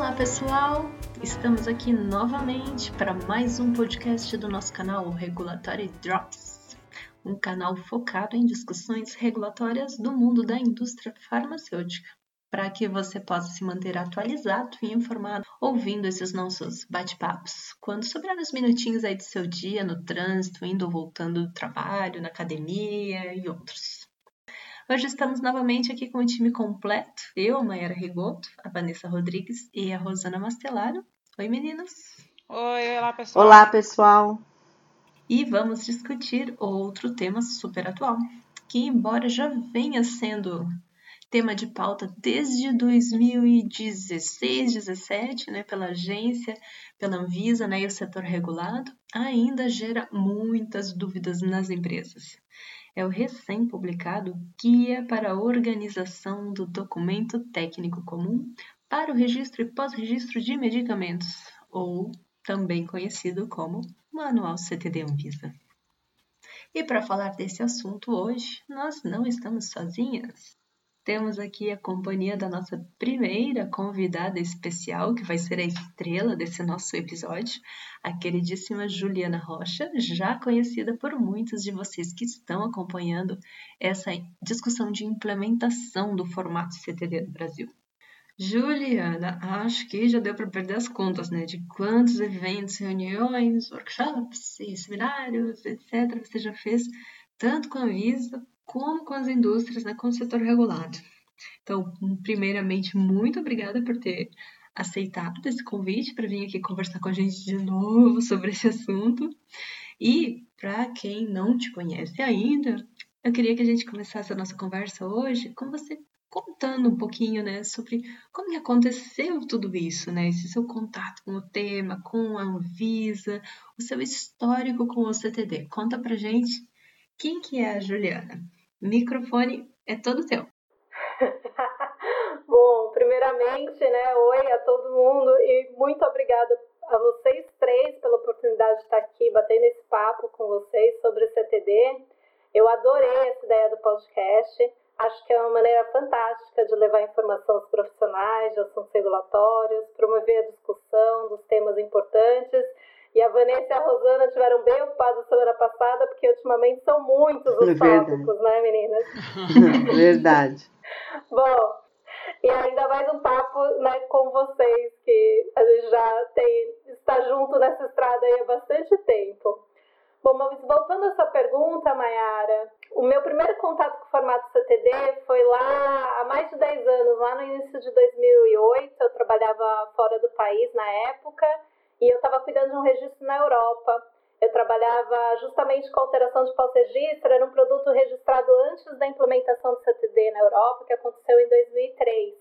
Olá pessoal, estamos aqui novamente para mais um podcast do nosso canal Regulatory Drops, um canal focado em discussões regulatórias do mundo da indústria farmacêutica, para que você possa se manter atualizado e informado ouvindo esses nossos bate-papos, quando sobrar uns minutinhos aí do seu dia no trânsito, indo ou voltando do trabalho, na academia e outros. Hoje estamos novamente aqui com o time completo. Eu, a Mayara Rigoto, a Vanessa Rodrigues e a Rosana Mastelaro. Oi, meninas. Oi, olá, pessoal. Olá, pessoal. E vamos discutir outro tema super atual, que embora já venha sendo tema de pauta desde 2016, 17, né, pela agência, pela Anvisa, né, e o setor regulado, ainda gera muitas dúvidas nas empresas é o recém-publicado Guia para a Organização do Documento Técnico Comum para o Registro e Pós-Registro de Medicamentos, ou também conhecido como Manual CTD Anvisa. E para falar desse assunto hoje, nós não estamos sozinhas. Temos aqui a companhia da nossa primeira convidada especial, que vai ser a estrela desse nosso episódio, a queridíssima Juliana Rocha, já conhecida por muitos de vocês que estão acompanhando essa discussão de implementação do formato CTD no Brasil. Juliana, acho que já deu para perder as contas, né? De quantos eventos, reuniões, workshops e seminários, etc., você já fez, tanto com a Visa como com as indústrias, né, com o setor regulado. Então, primeiramente, muito obrigada por ter aceitado esse convite para vir aqui conversar com a gente de novo sobre esse assunto. E para quem não te conhece ainda, eu queria que a gente começasse a nossa conversa hoje com você contando um pouquinho, né, sobre como aconteceu tudo isso, né, esse seu contato com o tema, com a Anvisa, o seu histórico com o CTD. Conta pra gente quem que é a Juliana microfone é todo teu. Bom, primeiramente, né, oi a todo mundo e muito obrigada a vocês três pela oportunidade de estar aqui batendo esse papo com vocês sobre o CTD. Eu adorei essa ideia do podcast. Acho que é uma maneira fantástica de levar informação aos profissionais de assuntos regulatórios, promover a discussão dos temas importantes e a Vanessa e a Rosana tiveram bem ocupadas semana passada, porque ultimamente são muitos os tópicos, né, meninas? Verdade. Bom, e ainda mais um papo né, com vocês, que a gente já tem, está junto nessa estrada aí há bastante tempo. Bom, mas voltando a sua pergunta, Mayara, o meu primeiro contato com o formato CTD foi lá há mais de 10 anos, lá no início de 2008. Eu trabalhava fora do país na época e eu estava cuidando de um registro na Europa. Eu trabalhava justamente com alteração de pós-registro, era um produto registrado antes da implementação do CTD na Europa, que aconteceu em 2003.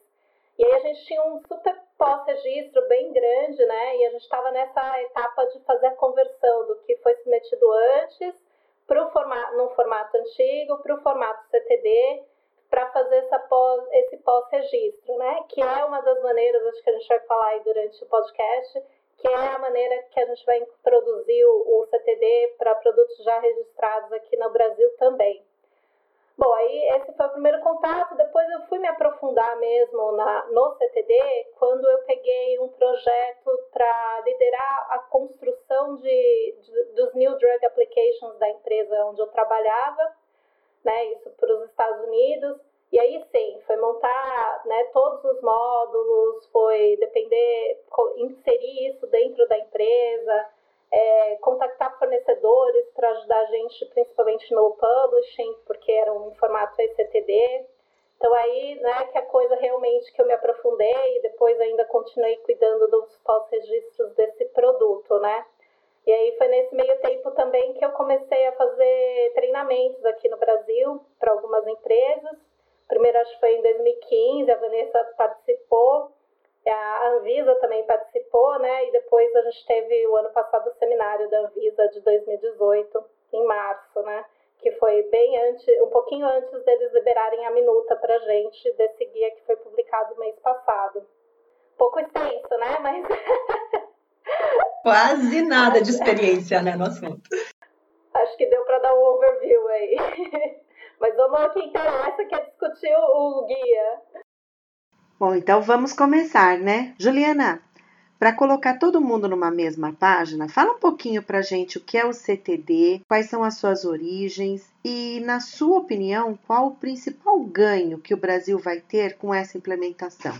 E aí a gente tinha um super pós-registro bem grande, né? E a gente estava nessa etapa de fazer a conversão do que foi submetido antes para o formato, num formato antigo para o formato CTD para fazer essa pós, esse pós-registro, né? Que é uma das maneiras, acho que a gente vai falar aí durante o podcast, que é a maneira que a gente vai introduzir o, CTD para produtos já registrados aqui no Brasil também. Bom, aí esse foi o primeiro contato. Depois eu fui me aprofundar mesmo na, no CTD quando eu peguei um projeto para liderar a construção de, de, dos New Drug Applications da empresa onde eu trabalhava, né, isso para os Estados Unidos. E aí sim, foi montar né, todos os módulos, foi depender, inserir isso dentro da empresa, é, contactar fornecedores para ajudar a gente, principalmente no publishing, porque era um formato ECTD. Então aí, né, que a coisa realmente que eu me aprofundei e depois ainda continuei cuidando dos pós-registros desse produto, né? E aí foi nesse meio tempo também que eu comecei a fazer treinamentos aqui no Brasil para algumas empresas primeiro acho que foi em 2015, a Vanessa participou, a Anvisa também participou, né? E depois a gente teve o ano passado o seminário da Anvisa de 2018, em março, né? Que foi bem antes, um pouquinho antes deles liberarem a minuta pra gente desse guia que foi publicado mês passado. Pouco extenso, né? Mas. Quase nada de experiência, né, no assunto. Acho que deu para dar um overview aí. Mas vamos ao que interessa, que é discutir o guia. Bom, então vamos começar, né? Juliana, para colocar todo mundo numa mesma página, fala um pouquinho para a gente o que é o CTD, quais são as suas origens e, na sua opinião, qual o principal ganho que o Brasil vai ter com essa implementação.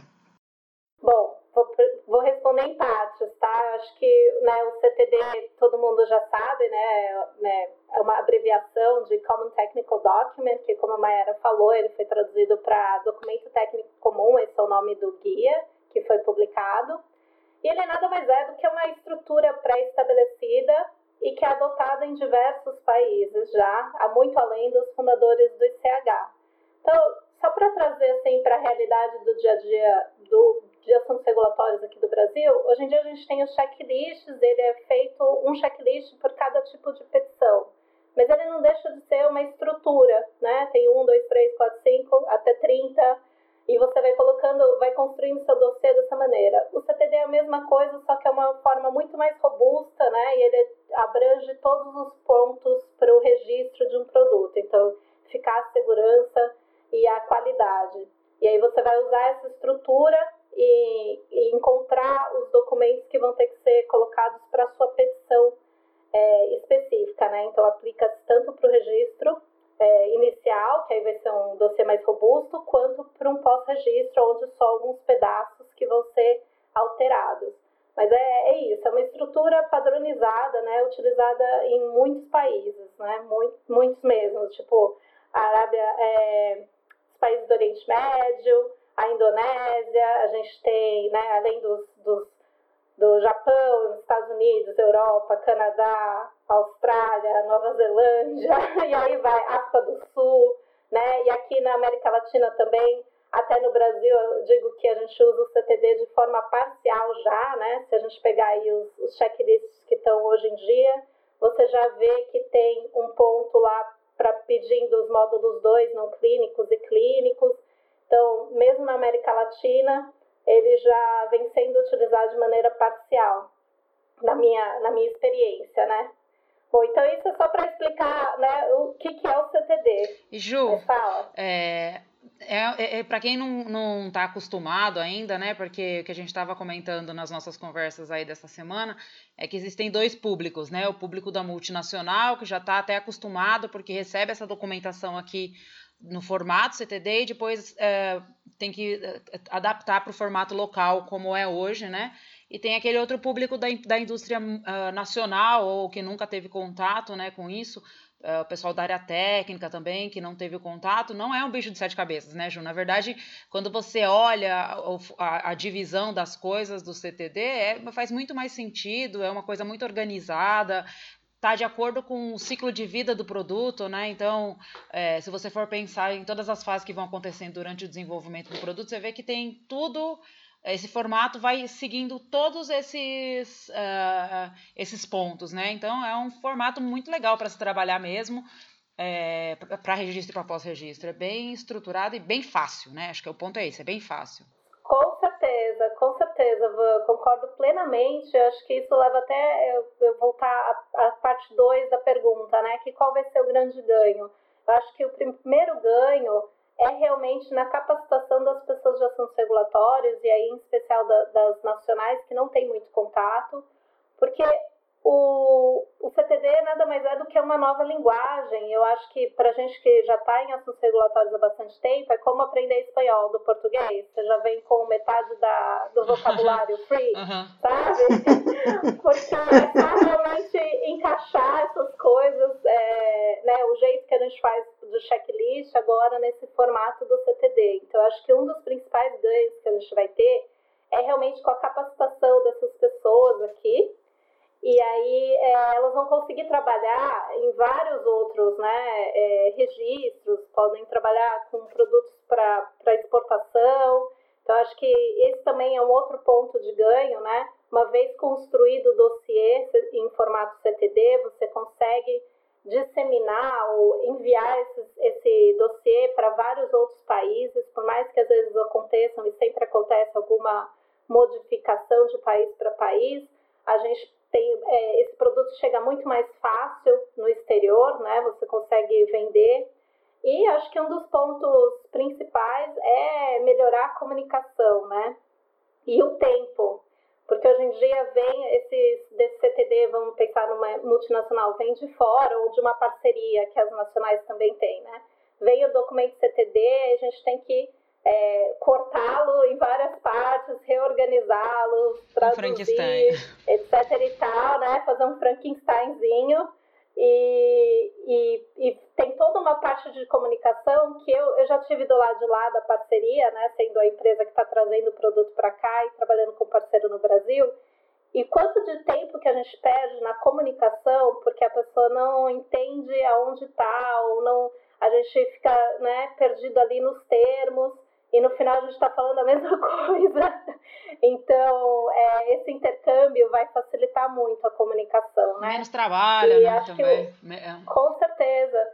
Bom, vou, vou responder em partes, tá? Acho que né, o CTD todo mundo já sabe, né, né? É uma abreviação de Common Technical Document, que, como a Mayara falou, ele foi traduzido para Documento Técnico Comum, esse é o nome do guia que foi publicado. E ele nada mais é do que uma estrutura pré-estabelecida e que é adotada em diversos países já, há muito além dos fundadores do ICH. Então, só para trazer assim, para a realidade do dia a dia do, de assuntos regulatórios aqui do Brasil, hoje em dia a gente tem os checklists, ele é feito um checklist por cada tipo de petição. Mas ele não deixa de ser uma estrutura, né? Tem um, dois, três, quatro, cinco, até 30 e você vai colocando, vai construindo seu dossiê dessa maneira. O CTD é a mesma coisa, só que é uma forma muito mais robusta, né? E ele abrange todos os pontos para o registro de um produto. Então, ficar a segurança e a qualidade. E aí você vai usar essa estrutura e, e encontrar os documentos que vão ter que ser colocados para sua petição é, específica, né? Então, aplica-se tanto para o registro é, inicial, que aí vai ser um dossiê mais robusto, quanto para um pós-registro, onde só alguns pedaços que vão ser alterados. Mas é, é isso, é uma estrutura padronizada, né, utilizada em muitos países, né, muito, muitos mesmo, tipo a Arábia, é, os países do Oriente Médio, a Indonésia, a gente tem, né, além dos, dos do Japão, Estados Unidos, Europa, Canadá, Austrália, Nova Zelândia, e aí vai África do Sul, né? E aqui na América Latina também, até no Brasil, eu digo que a gente usa o CTD de forma parcial já, né? Se a gente pegar aí os, os checklists que estão hoje em dia, você já vê que tem um ponto lá para pedindo os módulos 2 não clínicos e clínicos. Então, mesmo na América Latina, ele já vem sendo utilizado de maneira parcial, na minha, na minha experiência, né? Bom, então isso é só para explicar né, o que, que é o CTD. Ju, fala. É, é, é para quem não está acostumado ainda, né? Porque o que a gente estava comentando nas nossas conversas aí dessa semana é que existem dois públicos, né? O público da multinacional, que já está até acostumado, porque recebe essa documentação aqui no formato CTD e depois é, tem que é, adaptar para o formato local, como é hoje, né? E tem aquele outro público da, da indústria uh, nacional ou que nunca teve contato né, com isso, uh, o pessoal da área técnica também, que não teve contato, não é um bicho de sete cabeças, né, Ju? Na verdade, quando você olha a, a, a divisão das coisas do CTD, é, faz muito mais sentido, é uma coisa muito organizada, está de acordo com o ciclo de vida do produto, né? Então, é, se você for pensar em todas as fases que vão acontecendo durante o desenvolvimento do produto, você vê que tem tudo. Esse formato vai seguindo todos esses, uh, esses pontos, né? Então, é um formato muito legal para se trabalhar mesmo, é, para registro e para pós-registro. É bem estruturado e bem fácil, né? Acho que o ponto é esse, é bem fácil. Certeza, concordo plenamente. Acho que isso leva até eu, eu voltar à, parte 2 da pergunta, né? Que qual vai ser o grande ganho? Eu acho que o primeiro ganho é realmente na capacitação das pessoas de assuntos regulatórios, e aí em especial da, das nacionais que não têm muito contato, porque o, o CTD nada mais é do que uma nova linguagem. Eu acho que para gente que já está em assuntos regulatórios há bastante tempo, é como aprender espanhol do português. Você já vem com metade da, do vocabulário free, uhum. sabe? Porque é realmente encaixar essas coisas, é, né, o jeito que a gente faz do checklist agora nesse formato do CTD. Então, eu acho que um dos principais ganhos que a gente vai ter é realmente com a capacitação dessas pessoas aqui, e aí é, elas vão conseguir trabalhar em vários outros né, é, registros, podem trabalhar com produtos para exportação. Então, acho que esse também é um outro ponto de ganho, né? Uma vez construído o dossiê em formato CTD, você consegue disseminar ou enviar esse dossiê para vários outros países, por mais que às vezes aconteçam e sempre acontece alguma modificação de país para país, a gente tem, é, esse produto chega muito mais fácil no exterior, né? Você consegue vender E acho que um dos pontos principais é melhorar a comunicação, né? E o tempo. Porque hoje em dia vem esses desse CTD, vamos pensar numa multinacional, vem de fora ou de uma parceria que as nacionais também têm, né? Vem o documento CTD, a gente tem que é, cortá-lo em várias partes, reorganizá-lo, traduzir, etc e tal, né? Fazer um Frankensteinzinho. E, e, e, tem toda uma parte de comunicação que eu, eu já tive do lado de lá da parceria, né, sendo a empresa que está trazendo o produto para cá e trabalhando com parceiro no Brasil. E quanto de tempo que a gente perde na comunicação, porque a pessoa não entende aonde está, ou não, a gente fica né, perdido ali nos termos e no final a gente está falando a mesma coisa. Então, é, esse intercâmbio vai facilitar muito a comunicação, né? Menos trabalho, né, também. Que, é. com certeza.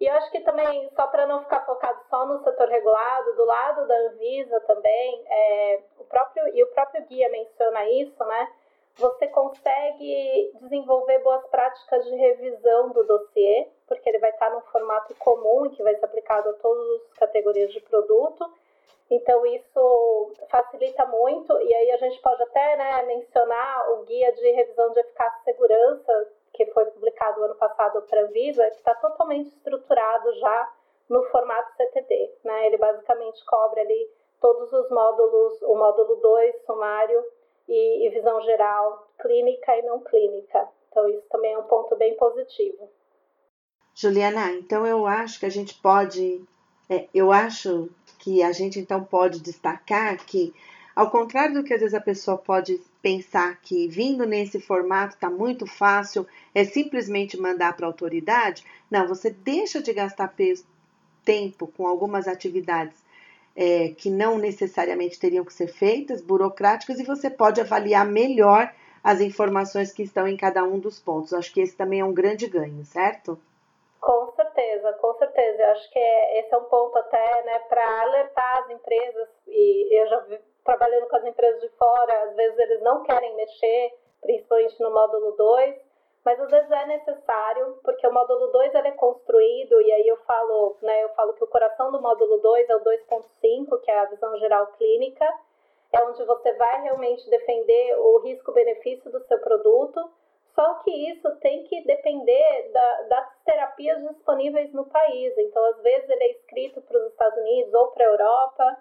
E eu acho que também, só para não ficar focado só no setor regulado, do lado da Anvisa também, é, o próprio, e o próprio guia menciona isso, né? Você consegue desenvolver boas práticas de revisão do dossiê, porque ele vai estar num formato comum e que vai ser aplicado a todas as categorias de produto então, isso facilita muito, e aí a gente pode até né, mencionar o Guia de Revisão de Eficácia e Segurança, que foi publicado ano passado para a Anvisa, que está totalmente estruturado já no formato CTD. Né? Ele basicamente cobre ali todos os módulos, o módulo 2, sumário e, e visão geral, clínica e não clínica. Então, isso também é um ponto bem positivo. Juliana, então eu acho que a gente pode, é, eu acho que a gente então pode destacar que, ao contrário do que às vezes a pessoa pode pensar que vindo nesse formato está muito fácil, é simplesmente mandar para a autoridade, não, você deixa de gastar tempo com algumas atividades é, que não necessariamente teriam que ser feitas, burocráticas, e você pode avaliar melhor as informações que estão em cada um dos pontos. Acho que esse também é um grande ganho, certo? Com certeza, com certeza. Eu acho que é, esse é um ponto até né, para alertar as empresas, e eu já vi trabalhando com as empresas de fora, às vezes eles não querem mexer, principalmente no módulo 2, mas às vezes é necessário, porque o módulo 2 é construído, e aí eu falo, né, eu falo que o coração do módulo 2 é o 2.5, que é a visão geral clínica, é onde você vai realmente defender o risco-benefício do seu produto, só que isso tem que depender da, das terapias disponíveis no país. Então, às vezes, ele é escrito para os Estados Unidos ou para a Europa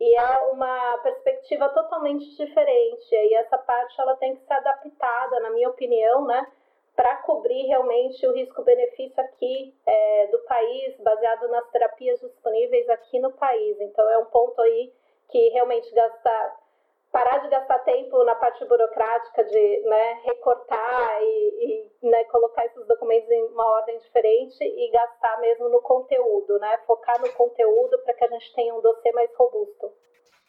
e é uma perspectiva totalmente diferente. E essa parte ela tem que ser adaptada, na minha opinião, né, para cobrir realmente o risco-benefício aqui é, do país, baseado nas terapias disponíveis aqui no país. Então, é um ponto aí que realmente gastar parar de gastar tempo na parte burocrática de né, recortar e, e né, colocar esses documentos em uma ordem diferente e gastar mesmo no conteúdo, né? Focar no conteúdo para que a gente tenha um dossiê mais robusto.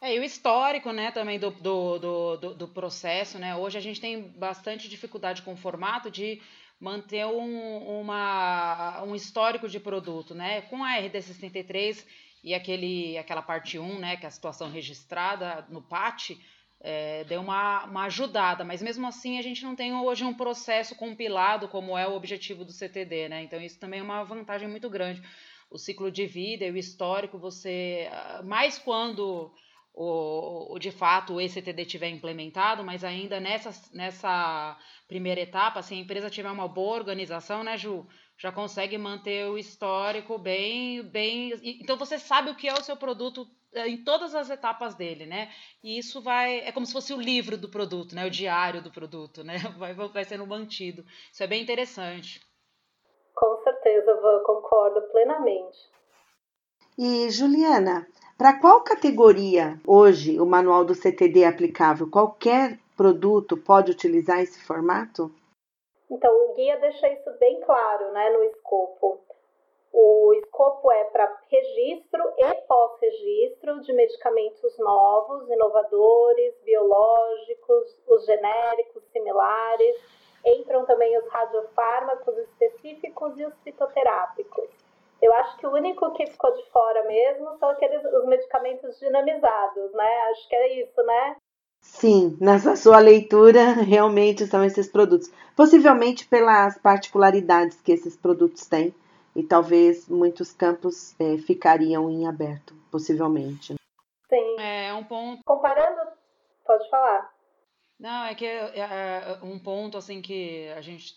É, e o histórico, né, também do, do, do, do, processo, né? Hoje a gente tem bastante dificuldade com o formato de manter um, uma, um histórico de produto, né? Com a RD63 e aquele, aquela parte 1, né, que é a situação registrada no PAT, é, deu uma, uma ajudada, mas mesmo assim a gente não tem hoje um processo compilado como é o objetivo do CTD, né? Então isso também é uma vantagem muito grande. O ciclo de vida e o histórico, você. Ah, mais quando o, o, de fato o ECTD tiver implementado, mas ainda nessa, nessa primeira etapa, se a empresa tiver uma boa organização, né, Ju? Já consegue manter o histórico bem, bem. Então você sabe o que é o seu produto em todas as etapas dele, né? E isso vai é como se fosse o livro do produto, né? O diário do produto, né? Vai, vai sendo mantido. Isso é bem interessante. Com certeza, eu concordo plenamente. E Juliana, para qual categoria hoje o manual do CTD é aplicável? Qualquer produto pode utilizar esse formato? Então, o guia deixa isso bem claro né, no escopo. O escopo é para registro e pós-registro de medicamentos novos, inovadores, biológicos, os genéricos similares. Entram também os radiofármacos específicos e os fitoterápicos. Eu acho que o único que ficou de fora mesmo são aqueles os medicamentos dinamizados, né? Acho que é isso, né? Sim, nessa sua leitura, realmente são esses produtos. Possivelmente pelas particularidades que esses produtos têm e talvez muitos campos é, ficariam em aberto, possivelmente. Sim. É um ponto. Comparando, pode falar. Não, é que é, é um ponto assim que a gente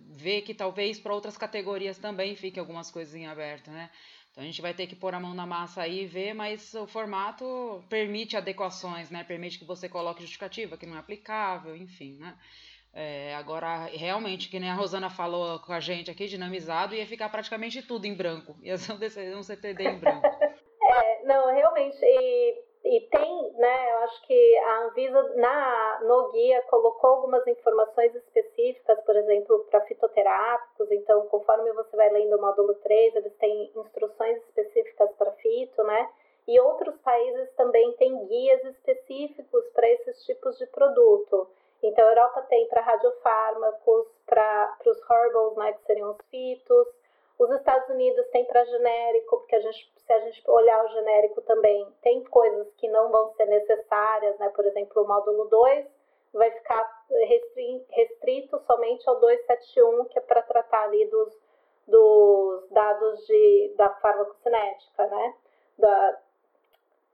vê que talvez para outras categorias também fique algumas coisas em aberto, né? Então a gente vai ter que pôr a mão na massa aí e ver, mas o formato permite adequações, né? Permite que você coloque justificativa, que não é aplicável, enfim, né? É, agora, realmente, que nem a Rosana falou com a gente aqui, dinamizado, ia ficar praticamente tudo em branco. Ia ser um CTD em branco. é, não, realmente. E, e tem, né, eu acho que a Anvisa na, no guia colocou algumas informações específicas, por exemplo, para fitoterápicos. Então, conforme você vai lendo o módulo 3, eles têm instruções específicas para fito, né? E outros países também têm guias específicos para esses tipos de produto. Então, a Europa tem para radiofármacos, para os herbals, né, que seriam os fitos. Os Estados Unidos tem para genérico, porque a gente, se a gente olhar o genérico também, tem coisas que não vão ser necessárias, né? Por exemplo, o módulo 2 vai ficar restrito somente ao 271, que é para tratar ali dos, dos dados de, da farmacocinética, né? Da,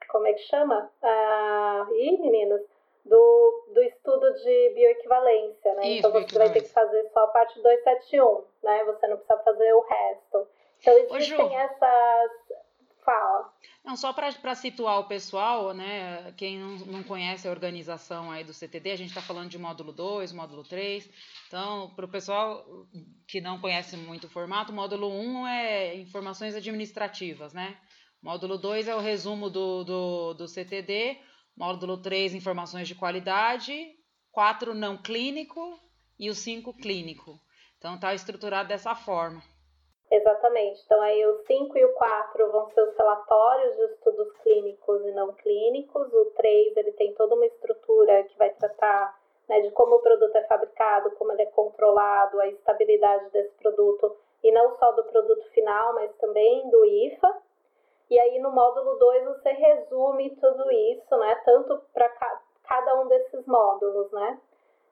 como é que chama? Ah, ih, meninos, do, do estudo de bioequivalência, né? Isso, então você vai ter que fazer só a parte 271, né? Você não precisa fazer o resto. Então existem Ô, essas. Fala. Não, só para situar o pessoal, né? Quem não, não conhece a organização aí do CTD, a gente está falando de módulo 2, módulo 3. Então, para o pessoal que não conhece muito o formato, módulo 1 é informações administrativas, né? Módulo 2 é o resumo do, do, do CTD. Módulo 3, informações de qualidade. 4, não clínico. E o 5, clínico. Então, está estruturado dessa forma. Exatamente. Então, aí o 5 e o 4 vão ser os relatórios de estudos clínicos e não clínicos. O 3, ele tem toda uma estrutura que vai tratar né, de como o produto é fabricado, como ele é controlado, a estabilidade desse produto, e não só do produto final, mas também do IFA. E aí no módulo 2 você resume tudo isso, né? Tanto para ca cada um desses módulos, né?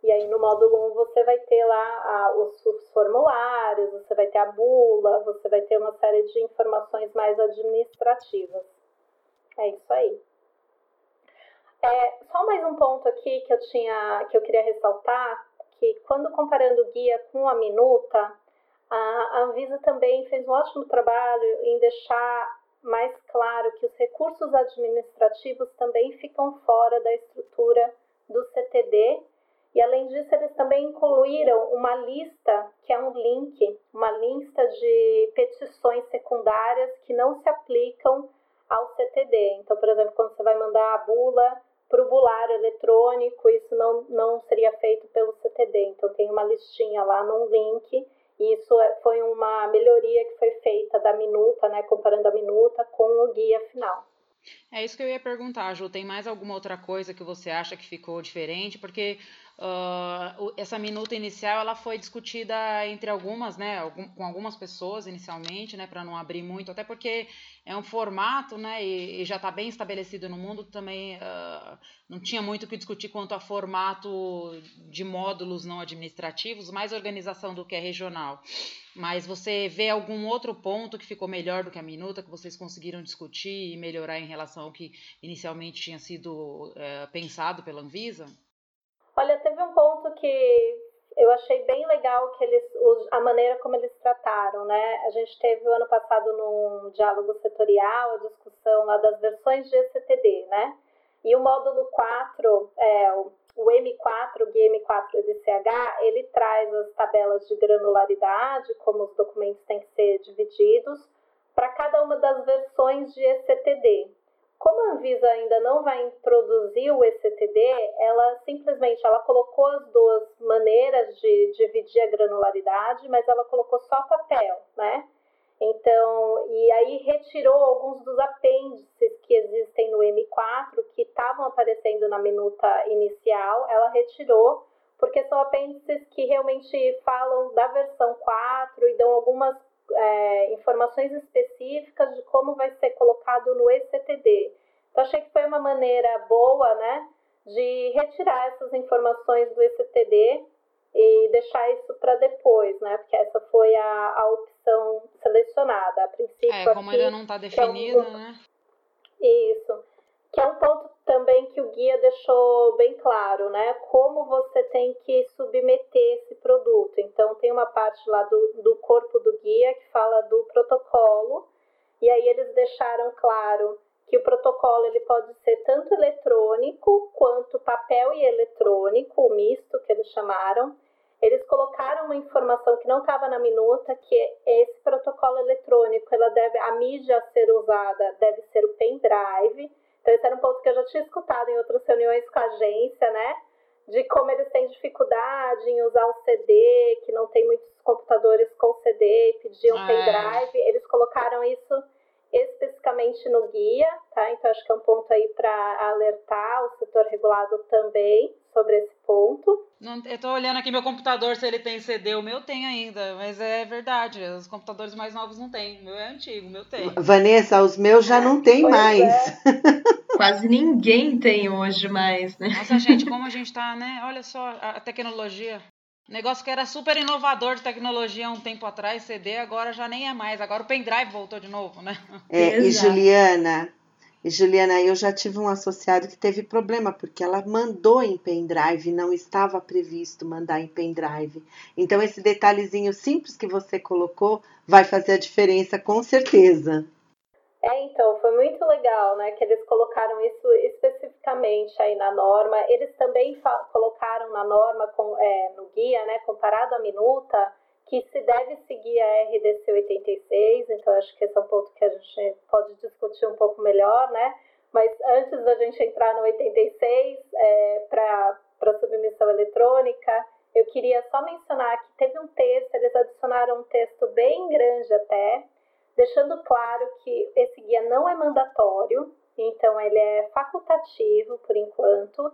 E aí no módulo 1 um você vai ter lá a, os, os, formulários, você vai ter a bula, você vai ter uma série de informações mais administrativas. É isso aí. É, só mais um ponto aqui que eu tinha que eu queria ressaltar, que quando comparando o guia com a minuta, a Anvisa também fez um ótimo trabalho em deixar mais claro que os recursos administrativos também ficam fora da estrutura do CTD. E além disso, eles também incluíram uma lista, que é um link, uma lista de petições secundárias que não se aplicam ao CTD. Então, por exemplo, quando você vai mandar a bula para o bulário eletrônico, isso não, não seria feito pelo CTD. Então, tem uma listinha lá num link isso é, foi uma melhoria que foi feita da minuta, né, comparando a minuta com o guia final. É isso que eu ia perguntar, Ju. Tem mais alguma outra coisa que você acha que ficou diferente? Porque uh, essa minuta inicial ela foi discutida entre algumas, né, com algumas pessoas inicialmente, né, para não abrir muito, até porque é um formato, né, e, e já está bem estabelecido no mundo. Também uh, não tinha muito o que discutir quanto a formato de módulos não administrativos, mais organização do que é regional. Mas você vê algum outro ponto que ficou melhor do que a minuta, que vocês conseguiram discutir e melhorar em relação ao que inicialmente tinha sido é, pensado pela Anvisa? Olha, teve um ponto que eu achei bem legal que eles, a maneira como eles trataram, né? A gente teve o ano passado num diálogo setorial a discussão lá das versões de ECTD, né? E o módulo 4, é, o o M4, o GM4 de CH, ele traz as tabelas de granularidade, como os documentos têm que ser divididos, para cada uma das versões de ECTD. Como a Anvisa ainda não vai introduzir o ECTD, ela simplesmente ela colocou as duas maneiras de dividir a granularidade, mas ela colocou só papel, né? Então, e aí retirou alguns dos apêndices que existem no M4, que estavam aparecendo na minuta inicial, ela retirou, porque são apêndices que realmente falam da versão 4 e dão algumas é, informações específicas de como vai ser colocado no ECTD. Então, achei que foi uma maneira boa, né, de retirar essas informações do ECTD e deixar isso para depois, né? Porque essa foi a, a opção selecionada. A princípio. É, como aqui, ainda não está definido, é um, né? Isso. Que é um ponto também que o guia deixou bem claro, né? Como você tem que submeter esse produto. Então, tem uma parte lá do, do corpo do guia que fala do protocolo, e aí eles deixaram claro que o protocolo ele pode ser tanto eletrônico quanto papel e eletrônico, o misto que eles chamaram. Eles colocaram uma informação que não estava na minuta, que esse protocolo eletrônico, ela deve, a mídia a ser usada deve ser o pendrive. Então, esse era um ponto que eu já tinha escutado em outras reuniões com a agência, né? De como eles têm dificuldade em usar o CD, que não tem muitos computadores com CD, pediam ah, pendrive. É. Eles colocaram isso especificamente no guia, tá? Então acho que é um ponto aí para alertar o setor regulado também sobre esse ponto. Não, eu estou olhando aqui meu computador se ele tem CD, o meu tem ainda, mas é verdade, os computadores mais novos não tem, o meu é antigo, o meu tem. Vanessa, os meus já não tem pois mais. É. Quase ninguém tem hoje mais, né? Nossa, gente, como a gente tá, né? Olha só a tecnologia. Negócio que era super inovador de tecnologia um tempo atrás, CD, agora já nem é mais. Agora o pendrive voltou de novo, né? É, e Juliana, e Juliana, eu já tive um associado que teve problema, porque ela mandou em pendrive, não estava previsto mandar em pendrive. Então, esse detalhezinho simples que você colocou vai fazer a diferença, com certeza. É, então, foi muito legal, né, que eles colocaram isso especificamente aí na norma. Eles também colocaram na norma, com, é, no guia, né, comparado à minuta, que se deve seguir a RDC 86, então acho que esse é um ponto que a gente pode discutir um pouco melhor, né, mas antes da gente entrar no 86, é, para submissão eletrônica, eu queria só mencionar que teve um texto, eles adicionaram um texto bem grande até, deixando claro que esse guia não é mandatório, então ele é facultativo por enquanto.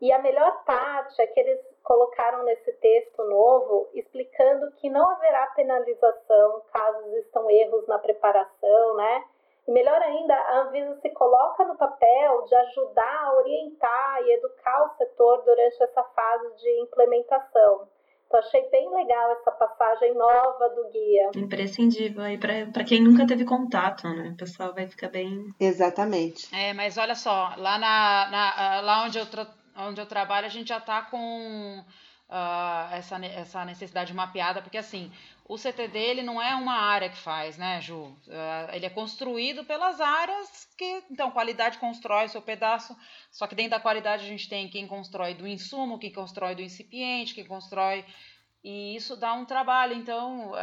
E a melhor parte é que eles colocaram nesse texto novo explicando que não haverá penalização caso existam erros na preparação, né? E melhor ainda, a Anvisa se coloca no papel de ajudar a orientar e educar o setor durante essa fase de implementação. Então, achei bem legal essa passagem nova do guia. Imprescindível aí para quem nunca teve contato, né? O pessoal vai ficar bem. Exatamente. É, mas olha só, lá, na, na lá onde, eu onde eu trabalho, a gente já está com uh, essa, essa necessidade mapeada, porque assim, o CTD ele não é uma área que faz, né, Ju? Uh, ele é construído pelas áreas que, então, qualidade constrói seu pedaço, só que dentro da qualidade a gente tem quem constrói do insumo, quem constrói do incipiente, quem constrói. E isso dá um trabalho, então, uh,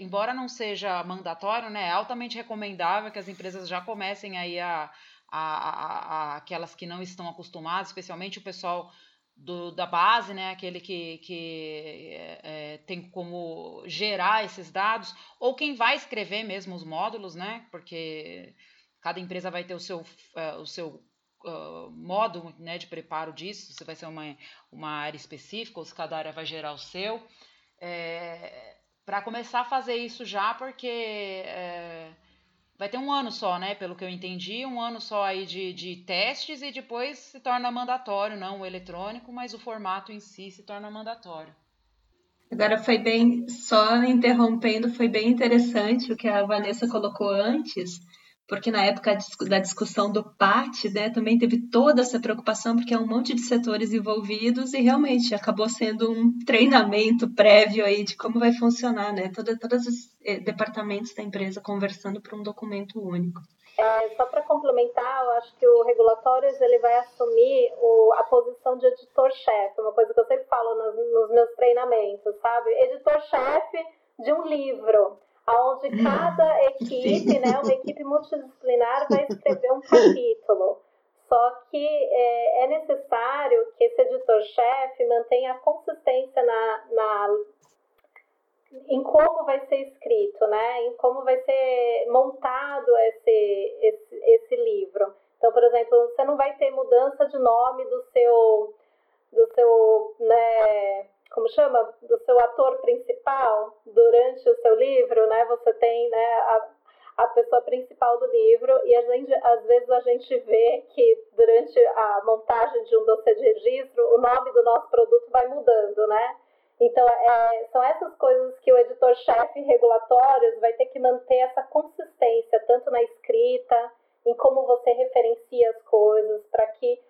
embora não seja mandatório, né, é altamente recomendável que as empresas já comecem aí a, a, a, a aquelas que não estão acostumadas, especialmente o pessoal do, da base, né, aquele que, que é, é, tem como gerar esses dados, ou quem vai escrever mesmo os módulos, né, porque cada empresa vai ter o seu, é, o seu uh, modo né, de preparo disso, se vai ser uma, uma área específica ou se cada área vai gerar o seu, é, para começar a fazer isso já, porque é, vai ter um ano só, né? Pelo que eu entendi, um ano só aí de, de testes e depois se torna mandatório, não o eletrônico, mas o formato em si se torna mandatório. Agora foi bem, só interrompendo, foi bem interessante o que a Vanessa colocou antes, porque na época da discussão do PAT, né, também teve toda essa preocupação, porque é um monte de setores envolvidos e realmente acabou sendo um treinamento prévio aí de como vai funcionar, né, todos os eh, departamentos da empresa conversando para um documento único. É, só para complementar, eu acho que o regulatórios ele vai assumir o, a posição de editor-chefe, uma coisa que eu sempre falo nos, nos meus treinamentos, sabe? Editor-chefe de um livro onde cada equipe, né, uma equipe multidisciplinar vai escrever um capítulo. Só que é, é necessário que esse editor-chefe mantenha a consistência na, na, em como vai ser escrito, né, em como vai ser montado esse, esse, esse livro. Então, por exemplo, você não vai ter mudança de nome do seu, do seu, né, como chama, do seu ator principal durante o seu livro, né? Você tem, né, a, a pessoa principal do livro e a gente, às vezes a gente vê que durante a montagem de um dossiê de registro o nome do nosso produto vai mudando, né? Então, é, são essas coisas que o editor-chefe regulatórios vai ter que manter essa consistência, tanto na escrita, em como você referencia as coisas, para que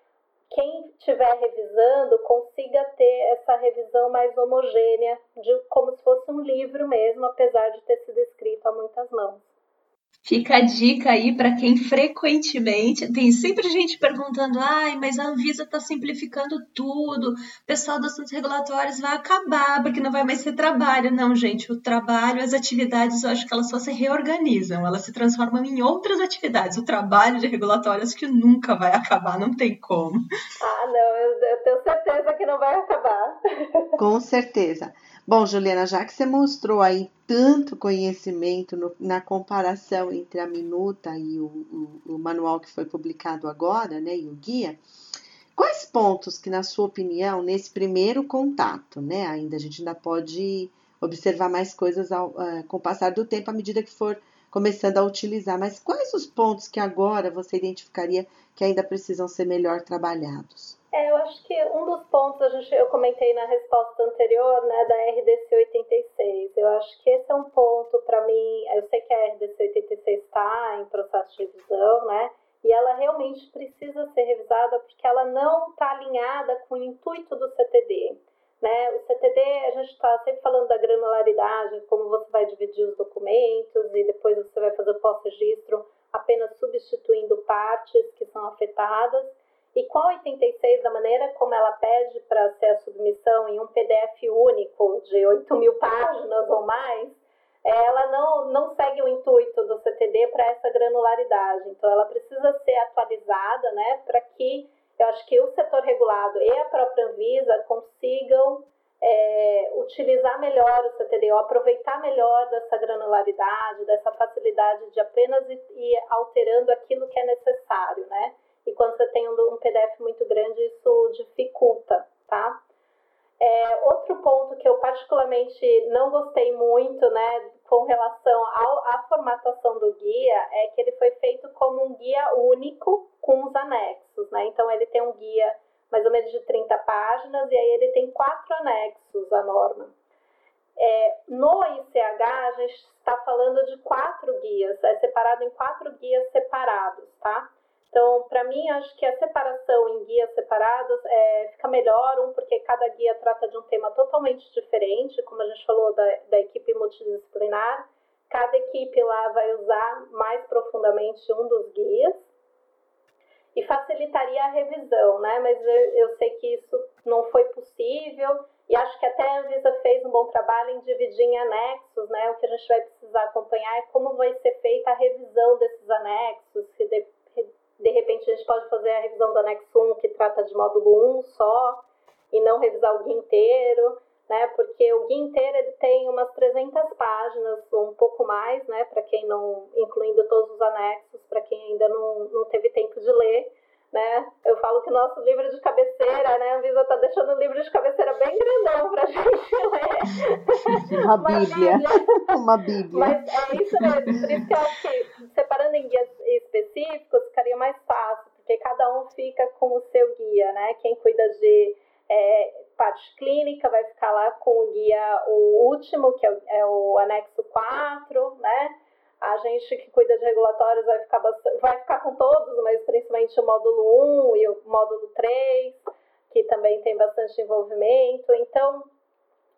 quem estiver revisando consiga ter essa revisão mais homogênea, de como se fosse um livro mesmo, apesar de ter sido escrito a muitas mãos. Fica a dica aí para quem frequentemente tem sempre gente perguntando: ai, mas a Anvisa está simplificando tudo, o pessoal dos assuntos regulatórios vai acabar porque não vai mais ser trabalho. Não, gente, o trabalho, as atividades, eu acho que elas só se reorganizam, elas se transformam em outras atividades. O trabalho de regulatório acho que nunca vai acabar, não tem como. Ah, não, eu, eu tenho certeza que não vai acabar. Com certeza. Bom, Juliana, já que você mostrou aí tanto conhecimento no, na comparação entre a minuta e o, o, o, manual que foi publicado agora, né, e o guia, quais pontos que, na sua opinião, nesse primeiro contato, né, ainda a gente ainda pode observar mais coisas ao, uh, com o passar do tempo à medida que for começando a utilizar, mas quais os pontos que agora você identificaria que ainda precisam ser melhor trabalhados? É, eu acho que um dos pontos a gente, eu comentei na resposta anterior, né, da RDC 86. Eu acho que esse é um ponto para mim. Eu sei que a RDC 86 está em processo de revisão, né? E ela realmente precisa ser revisada porque ela não está alinhada com o intuito do CTD. Né? O CTD, a gente está sempre falando da granularidade, como você vai dividir os documentos e depois você vai fazer o pós-registro apenas substituindo partes que são afetadas. E com a 86, da maneira como ela pede para ser a submissão em um PDF único de 8 mil páginas ou mais, ela não, não segue o intuito do CTD para essa granularidade. Então, ela precisa ser atualizada né, para que eu acho que o setor regulado e a própria Anvisa consigam é, utilizar melhor o CTD, ou aproveitar melhor dessa granularidade, dessa facilidade de apenas ir, ir alterando aquilo que é necessário, né? E quando você tem um, PDF muito grande, isso dificulta, tá? É, outro ponto que eu particularmente não gostei muito, né, com relação ao, à formatação do guia, é que ele foi feito como um guia único com os anexos, né? Então ele tem um guia mais ou menos de 30 páginas e aí ele tem quatro anexos à norma. É, no ICH a gente está falando de quatro guias, é separado em quatro guias separados, tá? Então, para mim, acho que a separação em guias separados é, fica melhor, um, porque cada guia trata de um tema totalmente diferente, como a gente falou da, da equipe multidisciplinar. Cada equipe lá vai usar mais profundamente um dos guias e facilitaria a revisão, né? Mas eu, eu sei que isso não foi possível e acho que até a Anvisa fez um bom trabalho em dividir em anexos, né? O que a gente vai precisar acompanhar é como vai ser feita a revisão desses anexos, se de, de repente a gente pode fazer a revisão do anexo 1, que trata de módulo 1 só, e não revisar o guia inteiro, né? Porque o guia inteiro ele tem umas 300 páginas, ou um pouco mais, né? Para quem não, incluindo todos os anexos, para quem ainda não, não teve tempo de ler né? Eu falo que nosso livro de cabeceira, né? A Visa tá deixando o livro de cabeceira bem grandão pra gente ler. Uma, Uma bíblia. bíblia. Uma bíblia. Mas é isso mesmo. Por isso que eu acho que separando em guias específicos ficaria mais fácil, porque cada um fica com o seu guia, né? Quem cuida de é, parte clínica vai ficar lá com o guia, o último, que é o, é o anexo 4, né? A gente que cuida de regulatórios vai ficar, bastante, vai ficar com todos, mas principalmente o módulo 1 e o módulo 3, que também tem bastante envolvimento. Então,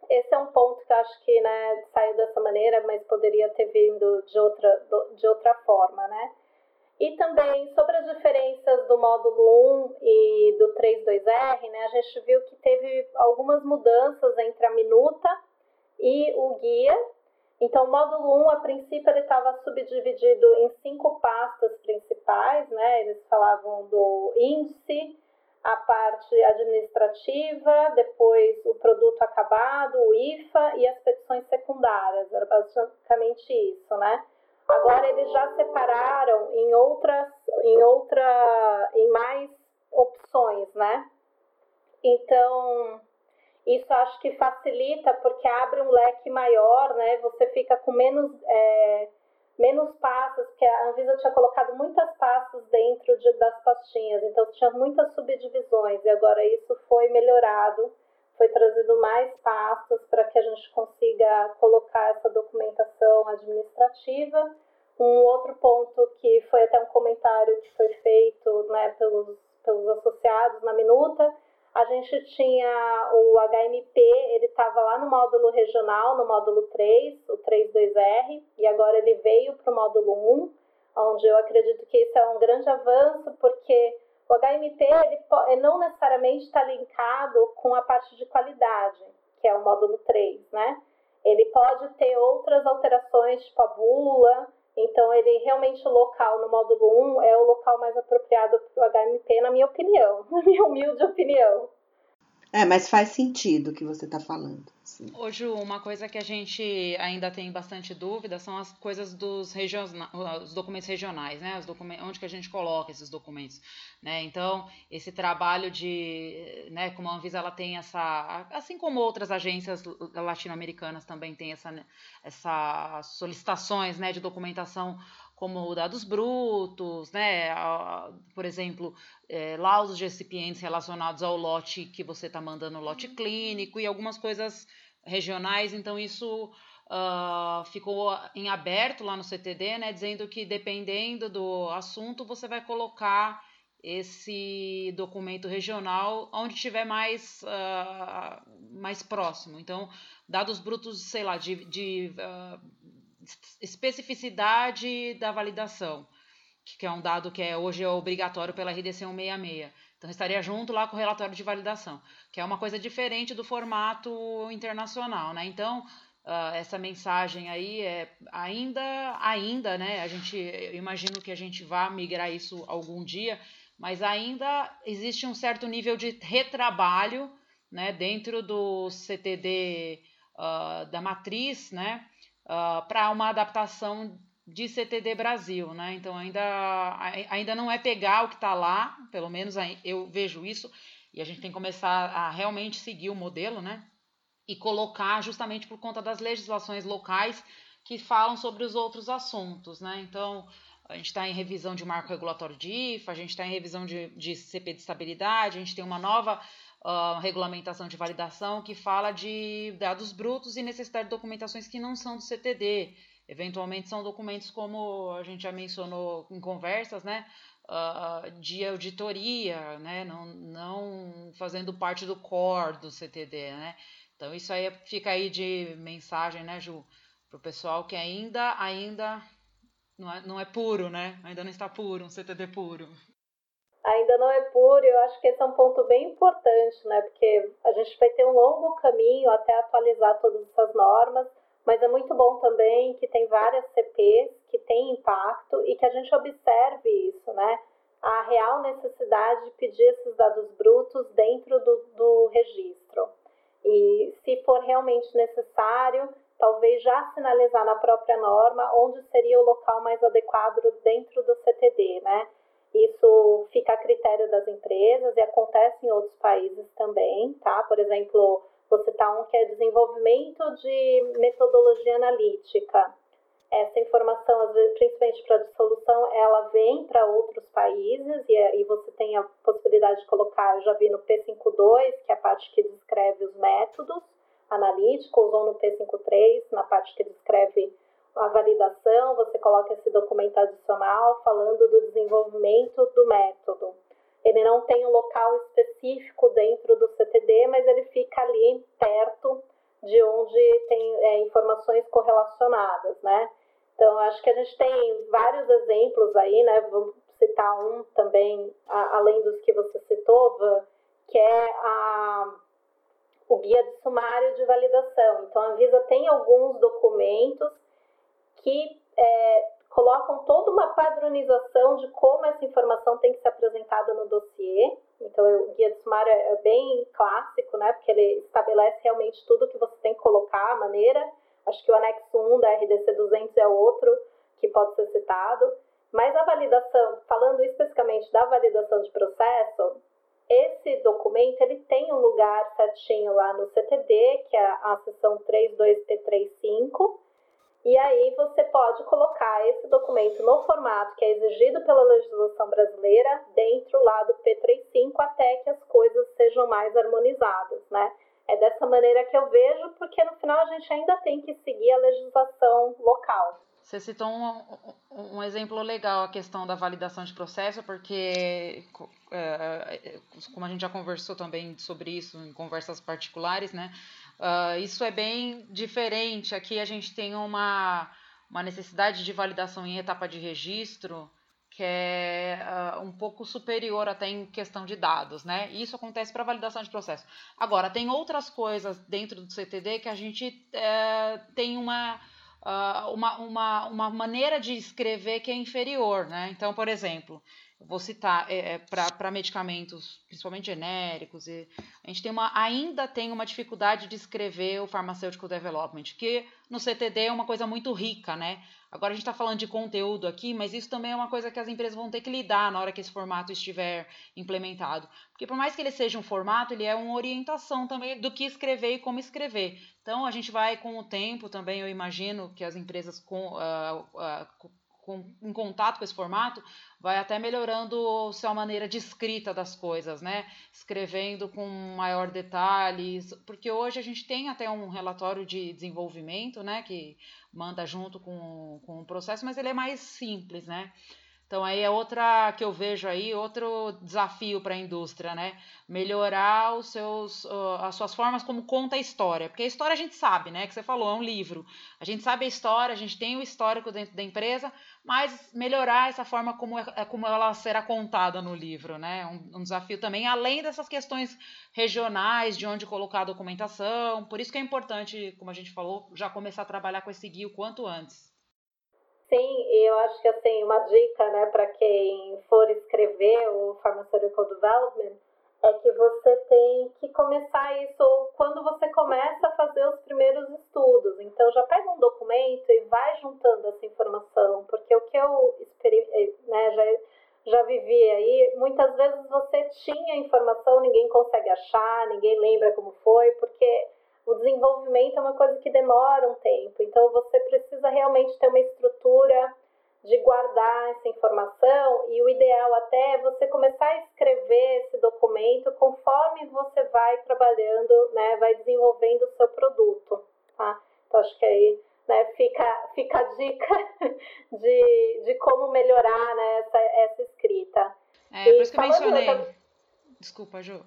esse é um ponto que eu acho que né, saiu dessa maneira, mas poderia ter vindo de outra, de outra forma, né? E também sobre as diferenças do módulo 1 e do 32R, né, a gente viu que teve algumas mudanças entre a minuta e o guia, então, o módulo 1, a princípio, ele estava subdividido em cinco pastas principais, né? Eles falavam do índice, a parte administrativa, depois o produto acabado, o IFA e as petições secundárias. Era basicamente isso, né? Agora eles já separaram em outras, em outra, em mais opções, né? Então, isso acho que facilita porque abre um leque maior, né? Você fica com menos, é, menos pastas, porque a Anvisa tinha colocado muitas pastas dentro de, das pastinhas, então tinha muitas subdivisões e agora isso foi melhorado, foi trazido mais pastas para que a gente consiga colocar essa documentação administrativa. Um outro ponto que foi até um comentário que foi feito né, pelos, pelos associados na minuta, a gente tinha o HMP, ele estava lá no módulo regional, no módulo 3, o 32R, e agora ele veio para o módulo 1, onde eu acredito que isso é um grande avanço, porque o HMP ele, não necessariamente está linkado com a parte de qualidade, que é o módulo 3, né? Ele pode ter outras alterações, tipo a bula, então ele realmente o local no módulo 1 é o local mais apropriado para o HMP, na minha opinião, na minha humilde opinião. É, mas faz sentido o que você está falando. Hoje, uma coisa que a gente ainda tem bastante dúvida são as coisas dos os documentos regionais, né? Os documentos, onde que a gente coloca esses documentos, né? Então, esse trabalho de, né, como a Anvisa ela tem essa, assim como outras agências latino-americanas também tem essa, essa solicitações, né, de documentação como dados brutos, né? Por exemplo, é, laudos de recipientes relacionados ao lote que você está mandando, lote clínico e algumas coisas regionais. Então, isso uh, ficou em aberto lá no CTD, né? Dizendo que dependendo do assunto, você vai colocar esse documento regional onde estiver mais, uh, mais próximo. Então, dados brutos, sei lá, de, de uh, especificidade da validação, que é um dado que é, hoje é obrigatório pela RDC 166. Então, estaria junto lá com o relatório de validação, que é uma coisa diferente do formato internacional, né? Então, uh, essa mensagem aí é ainda, ainda, né? A gente, eu imagino que a gente vá migrar isso algum dia, mas ainda existe um certo nível de retrabalho, né? Dentro do CTD uh, ah, da matriz, né? uh, ah, para uma adaptação de CTD Brasil, né? Então ainda, ainda não é pegar o que está lá, pelo menos eu vejo isso, e a gente tem que começar a realmente seguir o modelo, né? E colocar justamente por conta das legislações locais que falam sobre os outros assuntos, né? Então a gente está em revisão de marco regulatório de IFA, a gente está em revisão de, de CP de estabilidade, a gente tem uma nova uh, regulamentação de validação que fala de dados brutos e necessidade de documentações que não são do CTD. Eventualmente são documentos como a gente já mencionou em conversas, né? Uh, de auditoria, né? Não, não fazendo parte do core do CTD, né? Então isso aí fica aí de mensagem, né, Ju, para o pessoal que ainda, ainda não é, não é puro, né? Ainda não está puro, um CTD puro ainda não é puro, eu acho que esse é um ponto bem importante, né? Porque a gente vai ter um longo caminho até atualizar todas essas normas, mas é muito bom também que tem várias CPs que têm impacto e que a gente observe isso, né? A real necessidade de pedir esses dados brutos dentro do, do registro. E se for realmente necessário, talvez já sinalizar na própria norma onde seria o local mais adequado dentro do CTD, né? Isso fica a critério das empresas e acontece em outros países também, tá? Por exemplo, vou citar um que é desenvolvimento de metodologia analítica. Essa informação, às vezes, principalmente para dissolução, ela vem para outros países e, e você tem a possibilidade de colocar, já vi no P52, que é a parte que descreve os métodos analíticos, ou no P53, na parte que descreve a validação, você coloca esse documento adicional falando do desenvolvimento do método. Ele não tem um local específico dentro do CTD, mas ele fica ali perto de onde tem é, informações correlacionadas, né? Então, acho que a gente tem vários exemplos aí, né? Vamos citar um também, a, além dos que você citou, que é a, o guia de sumário de validação. Então, a Anvisa tem alguns documentos que é, colocam toda uma padronização de como essa informação tem que ser apresentada no dossiê. Então, o guia de sumário é, é bem clássico, né? Porque ele estabelece realmente tudo que você tem que colocar, a maneira. Acho que o anexo 1 da RDC 200 é outro que pode ser citado. Mas a validação, falando especificamente da validação de processo, esse documento ele tem um lugar certinho lá no CTD, que é a seção 32P35, e aí você pode colocar esse documento no formato que é exigido pela legislação brasileira dentro lá do P35 até que as coisas sejam mais harmonizadas, né? É dessa maneira que eu vejo, porque no final a gente ainda tem que seguir a legislação local. Você citou um, um, exemplo legal, a questão da validação de processo, porque, é, como a gente já conversou também sobre isso em conversas particulares, né? Uh, isso é bem diferente. Aqui a gente tem uma, uma necessidade de validação em etapa de registro que é uh, um pouco superior até em questão de dados, né? Isso acontece para validação de processo. Agora, tem outras coisas dentro do CTD que a gente uh, tem uma uh, uma, uma, uma maneira de escrever que é inferior, né? Então, por exemplo, vou citar é, é para medicamentos, principalmente genéricos, e a gente tem uma, ainda tem uma dificuldade de escrever o pharmaceutical development, que no CTD é uma coisa muito rica, né? Agora a gente está falando de conteúdo aqui, mas isso também é uma coisa que as empresas vão ter que lidar na hora que esse formato estiver implementado. Porque por mais que ele seja um formato, ele é uma orientação também do que escrever e como escrever. Então a gente vai com o tempo também, eu imagino que as empresas com, uh, uh, com, em contato com esse formato, vai até melhorando sua maneira de escrita das coisas, né? Escrevendo com maior detalhes, porque hoje a gente tem até um relatório de desenvolvimento, né? Que manda junto com, com o processo, mas ele é mais simples, né? Então aí é outra que eu vejo aí, outro desafio para a indústria, né? Melhorar os seus, as suas formas como conta a história. Porque a história a gente sabe, né? Que você falou, é um livro. A gente sabe a história, a gente tem o histórico dentro da empresa, mas melhorar essa forma como, é, é como ela será contada no livro, né? Um, um desafio também, além dessas questões regionais, de onde colocar a documentação. Por isso que é importante, como a gente falou, já começar a trabalhar com esse guia o quanto antes. Sim, e eu acho que assim, uma dica, né, para quem for escrever o Pharmaceutical Development é que você tem que começar isso quando você começa a fazer os primeiros estudos. Então já pega um documento e vai juntando essa informação, porque o que eu eh, né, já, já vivi aí, muitas vezes você tinha informação, ninguém consegue achar, ninguém lembra como foi, porque o desenvolvimento é uma coisa que demora um tempo, então você precisa realmente ter uma estrutura de guardar essa informação e o ideal até é você começar a escrever esse documento conforme você vai trabalhando, né, vai desenvolvendo o seu produto, tá? Então acho que aí né, fica, fica a dica de, de como melhorar né, essa, essa escrita. É, e por isso que eu mencionei. Outra... Desculpa, Ju.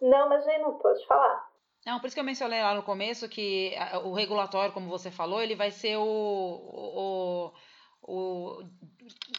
Não, imagina, pode falar. Não, por isso que eu mencionei lá no começo que o regulatório, como você falou, ele vai ser o, o, o,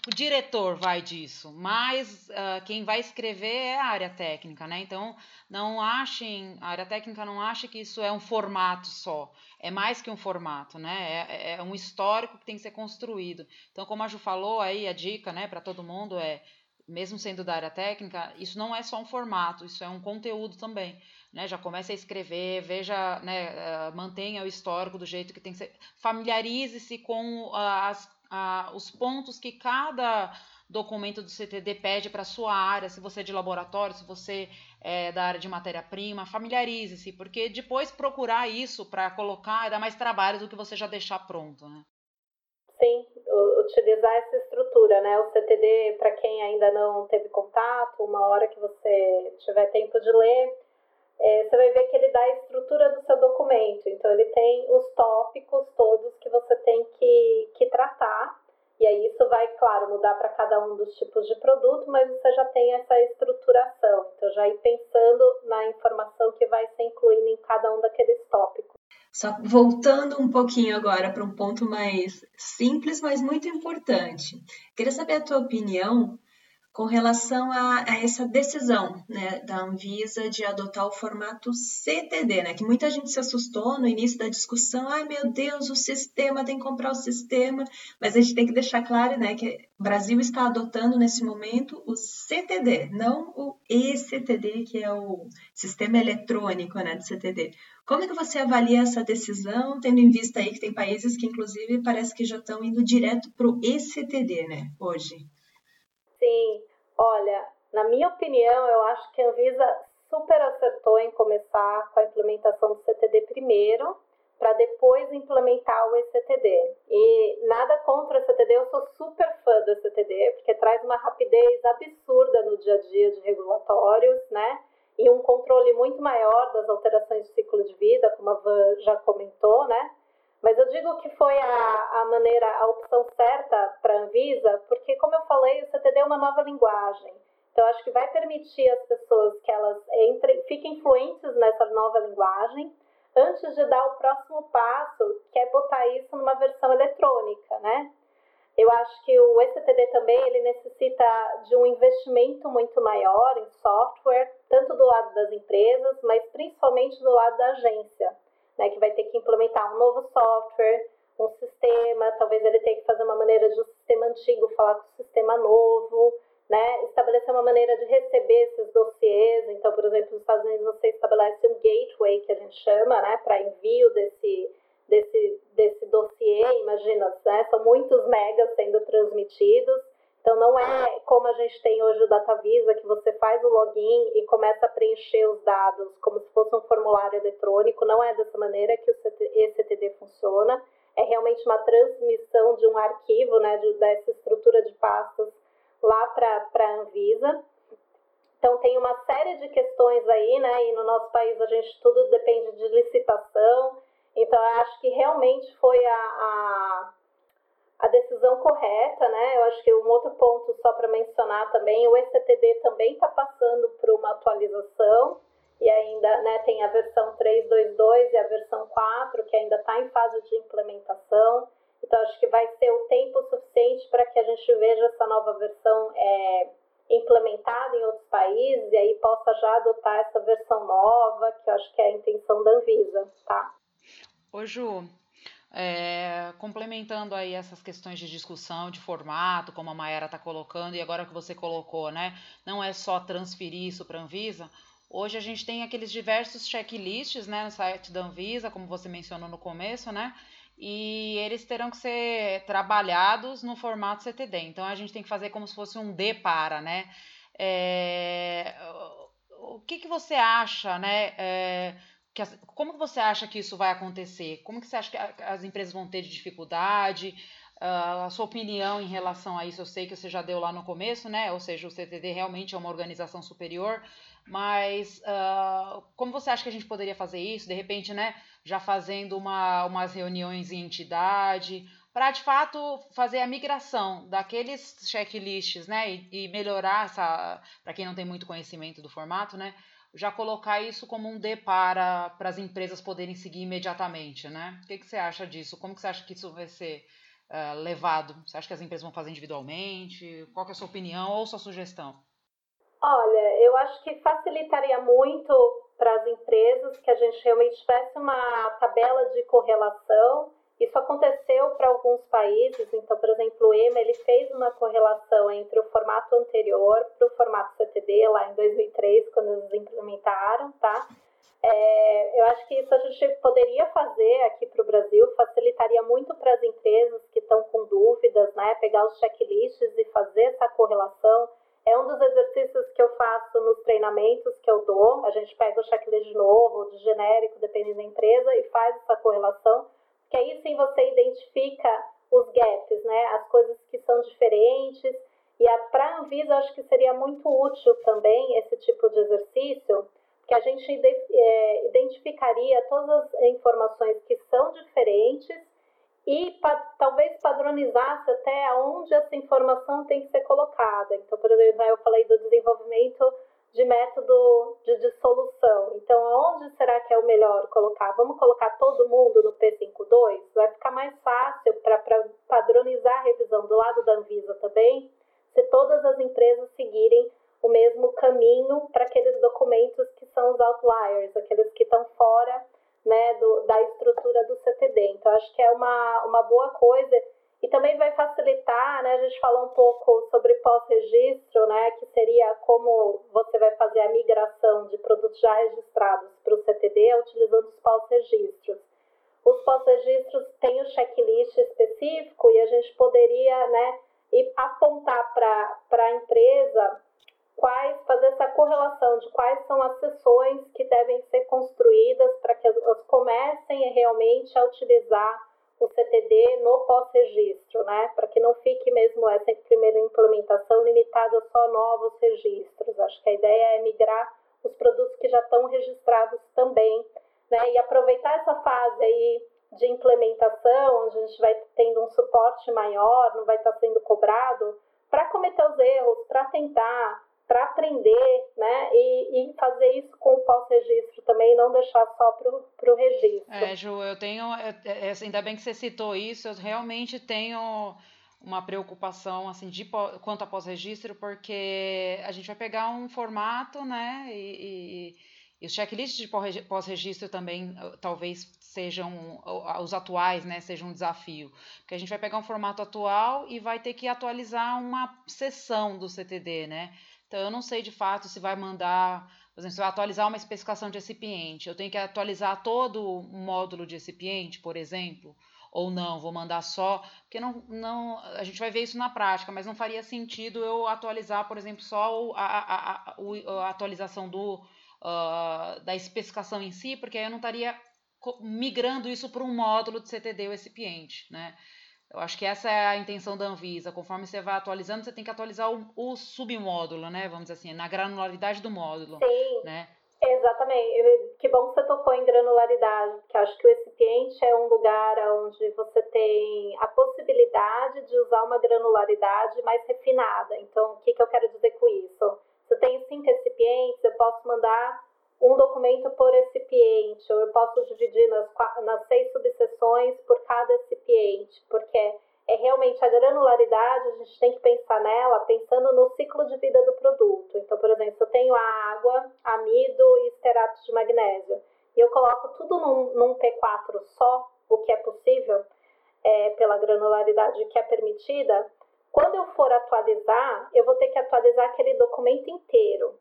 o diretor vai disso, mas uh, quem vai escrever é a área técnica, né? Então, não achem, a área técnica não acha que isso é um formato só, é mais que um formato, né? É, é um histórico que tem que ser construído. Então, como a Ju falou aí, a dica, né, para todo mundo é, mesmo sendo da área técnica, isso não é só um formato, isso é um conteúdo também né? Já comece a escrever, veja, né? Uh, mantenha o histórico do jeito que tem que ser. Familiarize-se com uh, as, uh, os pontos que cada documento do CTD pede para sua área, se você é de laboratório, se você é da área de matéria-prima, familiarize-se, porque depois procurar isso para colocar dá mais trabalho do que você já deixar pronto, né? Sim, utilizar essa estrutura, né? O CTD, para quem ainda não teve contato, uma hora que você tiver tempo de ler, é, você vai ver que ele dá a estrutura do seu documento. Então, ele tem os tópicos todos que você tem que, que tratar. E aí, isso vai, claro, mudar para cada um dos tipos de produto, mas você já tem essa estruturação. Então, já ir pensando na informação que vai ser incluída em cada um daqueles tópicos. Só voltando um pouquinho agora para um ponto mais simples, mas muito importante. Queria saber a tua opinião com relação a, a, essa decisão né, da Anvisa de adotar o formato CTD, né, que muita gente se assustou no início da discussão, ai meu Deus, o sistema tem que comprar o sistema, mas a gente tem que deixar claro né, que o Brasil está adotando nesse momento o CTD, não o ECTD, que é o sistema eletrônico né, do CTD. Como é que você avalia essa decisão, tendo em vista aí que tem países que inclusive parece que já estão indo direto para o ECTD né, hoje? Sim, olha, na minha opinião, eu acho que a Anvisa super acertou em começar com a implementação do CTD primeiro, para depois implementar o ECTD. E nada contra o ECTD, eu sou super fã do ECTD, porque traz uma rapidez absurda no dia a dia de regulatórios, né? e um controle muito maior das alterações de ciclo de vida, como a Van já comentou, né? Mas eu digo que foi a, a maneira, a opção certa para a Anvisa, porque, como eu falei, o CTD é uma nova linguagem. Então, acho que vai permitir às pessoas que elas entrem, fiquem fluentes nessa nova linguagem, antes de dar o próximo passo, que é botar isso numa versão eletrônica, né? Eu acho que o ECTD também ele necessita de um investimento muito maior em software, tanto do lado das empresas, mas principalmente do lado da agência, né, que vai ter que implementar um novo software, um sistema, talvez ele tenha que fazer uma maneira de um sistema antigo falar com o sistema novo, né, estabelecer uma maneira de receber esses dossiês. Então, por exemplo, nos Estados Unidos você estabelece um gateway, que a gente chama, né, para envio desse desse, desse dossiê, imagina, né? são muitos megas sendo transmitidos, então não é como a gente tem hoje o DataVisa, que você faz o login e começa a preencher os dados como se fosse um formulário eletrônico, não é dessa maneira que o ECTD funciona, é realmente uma transmissão de um arquivo, né, de, dessa estrutura de pastas lá para a Anvisa. Então tem uma série de questões aí, né, e no nosso país a gente tudo depende de licitação, então, eu acho que realmente foi a, a, a, decisão correta, né? Eu acho que um outro ponto, só para mencionar também, o ECTD também está passando por uma atualização e ainda né, tem a versão 3.2.2 e a versão 4, que ainda está em fase de implementação. Então, acho que vai ser o tempo suficiente para que a gente veja essa nova versão é, implementada em outros países e aí possa já adotar essa versão nova, que eu acho que é a intenção da Anvisa, tá? Ô Ju, é, complementando aí essas questões de discussão, de formato, como a Maera está colocando, e agora que você colocou, né? Não é só transferir isso para a Anvisa. Hoje a gente tem aqueles diversos checklists né, no site da Anvisa, como você mencionou no começo, né? E eles terão que ser trabalhados no formato CTD. Então a gente tem que fazer como se fosse um D para, né? É, o que, que você acha, né? É, que as, como você acha que isso vai acontecer? Como que você acha que as empresas vão ter de dificuldade? Uh, a sua opinião em relação a isso, eu sei que você já deu lá no começo, né? Ou seja, o CTD realmente é uma organização superior, mas uh, como você acha que a gente poderia fazer isso? De repente, né? Já fazendo uma, umas reuniões em entidade, para de fato fazer a migração daqueles checklists, né? E, e melhorar essa, para quem não tem muito conhecimento do formato, né? Já colocar isso como um D para, para as empresas poderem seguir imediatamente, né? O que, que você acha disso? Como que você acha que isso vai ser uh, levado? Você acha que as empresas vão fazer individualmente? Qual é a sua opinião ou sua sugestão? Olha, eu acho que facilitaria muito para as empresas que a gente realmente tivesse uma tabela de correlação isso aconteceu para alguns países, então, por exemplo, o EMA ele fez uma correlação entre o formato anterior para o formato CTD lá em 2003, quando eles implementaram, tá? É, eu acho que isso a gente poderia fazer aqui para o Brasil, facilitaria muito para as empresas que estão com dúvidas, né? Pegar os checklists e fazer essa correlação. É um dos exercícios que eu faço nos treinamentos que eu dou. A gente pega o checklist de novo, de genérico, dependendo da empresa, e faz essa correlação que aí sim você identifica os gaps, né? As coisas que são diferentes. E para a Anvisa, acho que seria muito útil também esse tipo de exercício, que a gente é, identificaria todas as informações que são diferentes e pa talvez padronizasse até aonde essa informação tem que ser colocada. Então, por exemplo, eu falei do desenvolvimento de método de dissolução. Então, aonde será que é o melhor colocar? Vamos colocar todo mundo no P52? Vai ficar mais fácil para padronizar a revisão do lado da Anvisa também, se todas as empresas seguirem o mesmo caminho para aqueles documentos que são os outliers, aqueles que estão fora né, do, da estrutura do CTD. Então, acho que é uma, uma boa coisa e também vai facilitar, né? A gente falou um pouco sobre pós-registro, né? Que seria como você vai fazer a migração de produtos já registrados para o CTD utilizando os pós-registros. Os pós-registros têm o checklist específico e a gente poderia, né? E apontar para a empresa quais, fazer essa correlação de quais são as sessões que devem ser construídas para que elas comecem realmente a utilizar o CTD no pós-registro, né? Para que não fique mesmo essa primeira implementação limitada só a novos registros. Acho que a ideia é migrar os produtos que já estão registrados também, né? E aproveitar essa fase aí de implementação, onde a gente vai tendo um suporte maior, não vai estar sendo cobrado, para cometer os erros, para tentar, para aprender, né? E, e, fazer isso com o pós-registro também, não deixar só para o registro. É, Ju, eu tenho. É, ainda bem que você citou isso, eu realmente tenho uma preocupação assim de quanto a pós-registro, porque a gente vai pegar um formato, né? E, e, e os checklists de pós-registro também talvez sejam os atuais, né? Sejam um desafio, porque a gente vai pegar um formato atual e vai ter que atualizar uma seção do CTD, né? Então eu não sei de fato se vai mandar, por exemplo, se vai atualizar uma especificação de recipiente, eu tenho que atualizar todo o módulo de recipiente, por exemplo ou não, vou mandar só, porque não, não, a gente vai ver isso na prática, mas não faria sentido eu atualizar, por exemplo, só a, a, a, a atualização do, uh, da especificação em si, porque aí eu não estaria migrando isso para um módulo de CTD ou recipiente, né? Eu acho que essa é a intenção da Anvisa. Conforme você vai atualizando, você tem que atualizar o, o submódulo, né? Vamos dizer assim, na granularidade do módulo. Sim. Né? Exatamente. Que bom que você tocou em granularidade, porque acho que o recipiente é um lugar onde você tem a possibilidade de usar uma granularidade mais refinada. Então, o que, que eu quero dizer com isso? Se eu tenho cinco recipientes, eu posso mandar um documento por recipiente, ou eu posso dividir nas, nas seis subseções por cada recipiente, porque é realmente a granularidade, a gente tem que pensar nela pensando no ciclo de vida do produto. Então, por exemplo, eu tenho a água, amido e esterato de magnésio, e eu coloco tudo num, num P4 só, o que é possível, é, pela granularidade que é permitida, quando eu for atualizar, eu vou ter que atualizar aquele documento inteiro.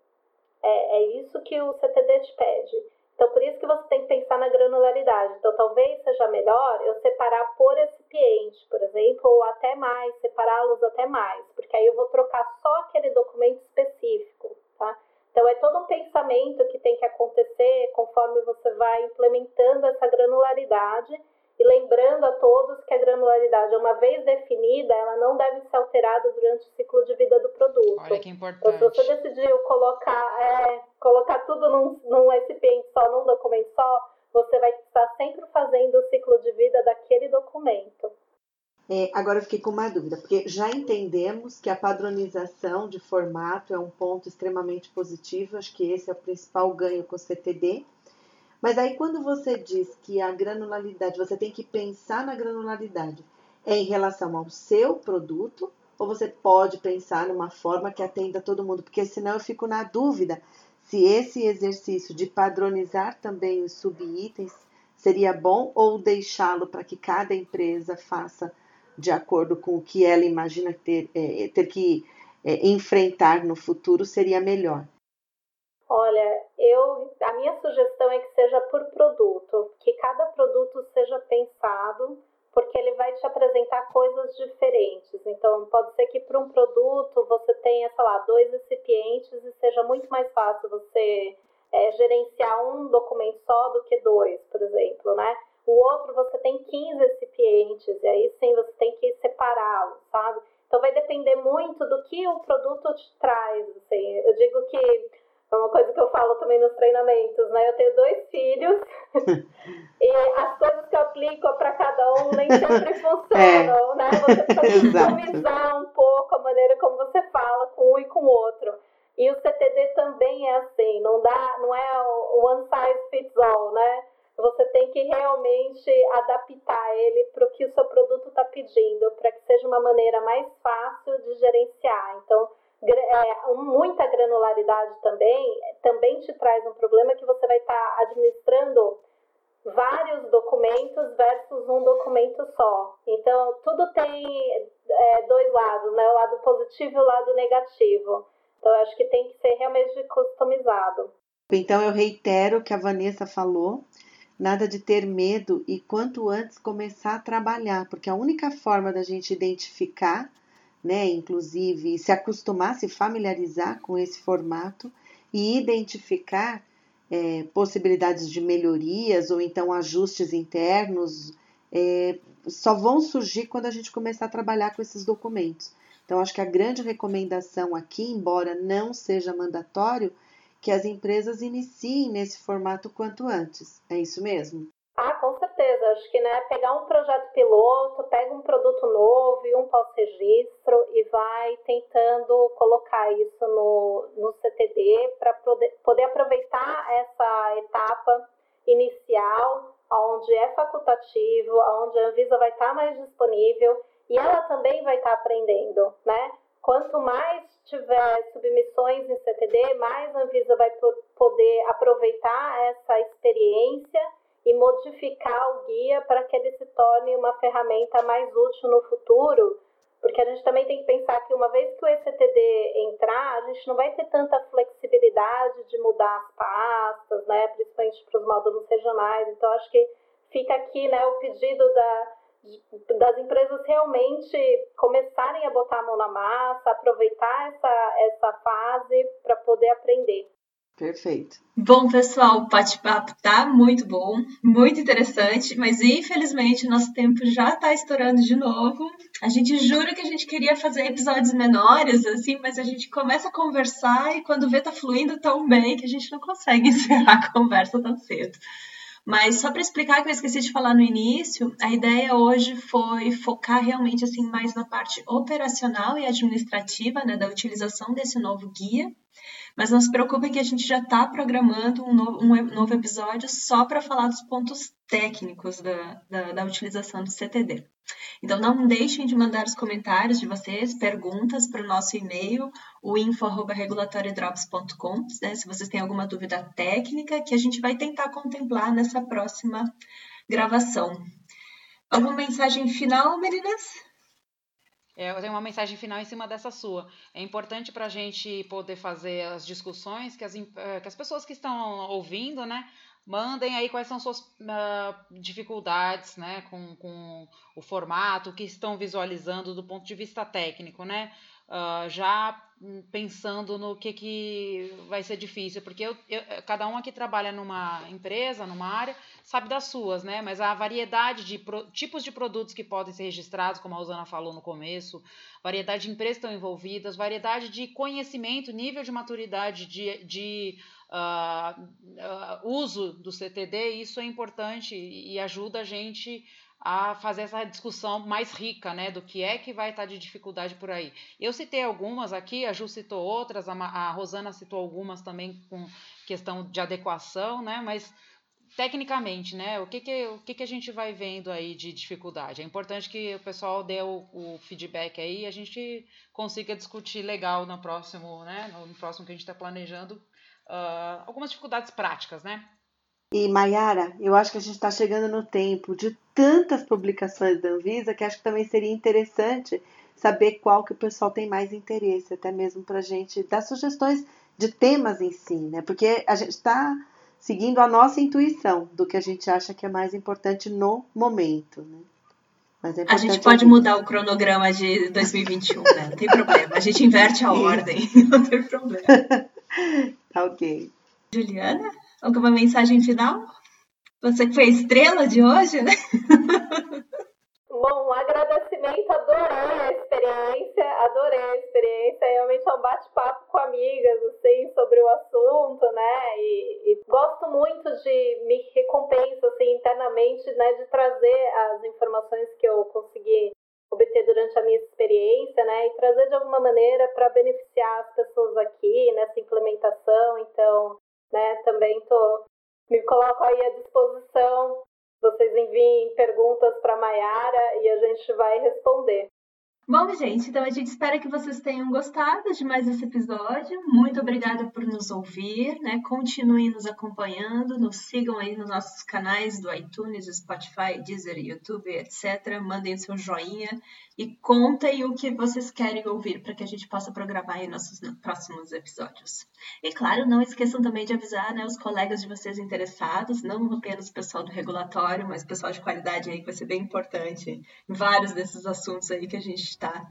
É, é isso que o CTD te pede. Então, por isso que você tem que pensar na granularidade. Então, talvez seja melhor eu separar por recipiente, por exemplo, ou até mais, separá-los até mais, porque aí eu vou trocar só aquele documento específico, tá? Então, é todo um pensamento que tem que acontecer conforme você vai implementando essa granularidade e lembrando a todos que a granularidade, uma vez definida, ela não deve ser alterada durante o ciclo de vida do produto. Olha que importante. Então, se você decidiu colocar, é, colocar tudo num, num recipiente só, num documento só, você vai estar sempre fazendo o ciclo de vida daquele documento. É, agora eu fiquei com uma dúvida, porque já entendemos que a padronização de formato é um ponto extremamente positivo, acho que esse é o principal ganho com o CTD. Mas aí quando você diz que a granularidade, você tem que pensar na granularidade, é em relação ao seu produto, ou você pode pensar numa forma que atenda todo mundo, porque senão eu fico na dúvida se esse exercício de padronizar também os subitens seria bom ou deixá-lo para que cada empresa faça de acordo com o que ela imagina ter, é, ter que é, enfrentar no futuro seria melhor. Olha, minha sugestão é que seja por produto, que cada produto seja pensado, porque ele vai te apresentar coisas diferentes. Então, pode ser que para um produto você tenha, sei lá, dois recipientes e seja muito mais fácil você é, gerenciar um documento só do que dois, por exemplo, né? O outro você tem 15 recipientes, e aí sim você tem que separá-los, sabe? Então vai depender muito do que o produto te traz. Assim. Eu digo que é uma coisa que eu falo também nos treinamentos, né? Eu tenho dois filhos e as coisas que eu aplico para cada um nem sempre funcionam, é. né? Você precisa customizar um pouco a maneira como você fala com um e com o outro. E o CTD também é assim, não dá, não é o one size fits all, né? Você tem que realmente adaptar ele para o que o seu produto está pedindo, para que seja uma maneira mais fácil de gerenciar. Então, é, muita granularidade também, também te traz um problema que você vai estar tá administrando vários documentos versus um documento só. Então, tudo tem é, dois lados, né? O lado positivo e o lado negativo. Então, eu acho que tem que ser realmente customizado. Então, eu reitero o que a Vanessa falou. Nada de ter medo e quanto antes começar a trabalhar, porque a única forma da gente identificar né? Inclusive se acostumar, se familiarizar com esse formato e identificar é, possibilidades de melhorias ou então ajustes internos é, só vão surgir quando a gente começar a trabalhar com esses documentos. Então, acho que a grande recomendação aqui, embora não seja mandatório, que as empresas iniciem nesse formato quanto antes. É isso mesmo? Ah, com certeza. Acho que né, pegar um projeto piloto, pega um produto um pós-registro e vai tentando colocar isso no, no CTD para poder, poder aproveitar essa etapa inicial, onde é facultativo, onde a Anvisa vai estar mais disponível e ela também vai estar aprendendo, né? Quanto mais tiver submissões em CTD, mais a Anvisa vai poder aproveitar essa experiência e modificar o guia para que ele se torne uma ferramenta mais útil no futuro, porque a gente também tem que pensar que uma vez que o ECTD entrar, a gente não vai ter tanta flexibilidade de mudar as pastas, né, principalmente para os módulos regionais. Então, acho que fica aqui né, o pedido da, das empresas realmente começarem a botar a mão na massa, aproveitar essa, essa fase para poder aprender. Perfeito. Bom, pessoal, o bate-papo tá muito bom, muito interessante, mas infelizmente nosso tempo já está estourando de novo. A gente jura que a gente queria fazer episódios menores, assim, mas a gente começa a conversar e quando vê tá fluindo tão bem que a gente não consegue encerrar a conversa tão cedo. Mas só para explicar que eu esqueci de falar no início, a ideia hoje foi focar realmente assim mais na parte operacional e administrativa, né, da utilização desse novo guia. Mas não se preocupem que a gente já está programando um novo, um novo, episódio só para falar dos pontos técnicos da, da, da, utilização do CTD. Então não deixem de mandar os comentários de vocês, perguntas para o nosso e-mail, o info.regulatoriodrops.com, né, se vocês têm alguma dúvida técnica, que a gente vai tentar contemplar nessa próxima gravação. Alguma mensagem final, meninas? É, eu tenho uma mensagem final em cima dessa sua. É importante para a gente poder fazer as discussões que as, eh, que as pessoas que estão ouvindo, né, mandem aí quais são suas uh, dificuldades, né, com, com o formato, o que estão visualizando do ponto de vista técnico, né, uh, já pensando no que, que vai ser difícil, porque eu, eu, cada um aqui trabalha numa empresa, numa área, sabe das suas, né? Mas a variedade de pro, tipos de produtos que podem ser registrados, como a Rosana falou no começo, variedade de empresas estão envolvidas, variedade de conhecimento, nível de maturidade de, de uh, uh, uso do CTD, isso é importante e ajuda a gente a fazer essa discussão mais rica, né, do que é que vai estar de dificuldade por aí. Eu citei algumas aqui, a Ju citou outras, a, a Rosana citou algumas também com questão de adequação, né, mas tecnicamente, né, o que que, o que que a gente vai vendo aí de dificuldade? É importante que o pessoal dê o, o feedback aí e a gente consiga discutir legal no próximo, né, no próximo que a gente está planejando, uh, algumas dificuldades práticas, né? E Mayara, eu acho que a gente está chegando no tempo de tantas publicações da Anvisa que acho que também seria interessante saber qual que o pessoal tem mais interesse, até mesmo para a gente dar sugestões de temas em si, né? Porque a gente está seguindo a nossa intuição do que a gente acha que é mais importante no momento, né? É a gente pode ouvir. mudar o cronograma de 2021, né? Não tem problema. A gente inverte a ordem, não tem problema. tá ok. Juliana? Alguma mensagem final? Você que foi a estrela de hoje, né? Bom, um agradecimento, adorei a experiência, adorei a experiência, realmente é um bate-papo com amigas, assim, sobre o assunto, né, e, e, gosto muito de me recompensa, assim, internamente, né, de trazer as informações que eu consegui obter durante a minha experiência, né, e trazer de alguma maneira para beneficiar as pessoas aqui nessa implementação, então, né? Também tô, me coloco aí à disposição. Vocês enviem perguntas para a Mayara e a gente vai responder. Bom, gente, então a gente espera que vocês tenham gostado de mais esse episódio. Muito obrigada por nos ouvir, né? Continuem nos acompanhando, nos sigam aí nos nossos canais do iTunes, Spotify, Deezer, YouTube, etc. Mandem o seu joinha e contem o que vocês querem ouvir para que a gente possa programar aí nossos próximos episódios. E claro, não esqueçam também de avisar né, os colegas de vocês interessados, não apenas o pessoal do regulatório, mas o pessoal de qualidade aí que vai ser bem importante em vários desses assuntos aí que a gente está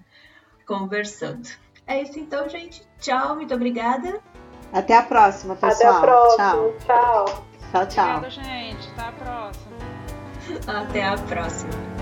conversando. É isso então, gente. Tchau, muito obrigada. Até a próxima, pessoal. Até a próxima. Tchau. Tchau, tchau. tchau. Obrigada, gente. Até a próxima. Até a próxima.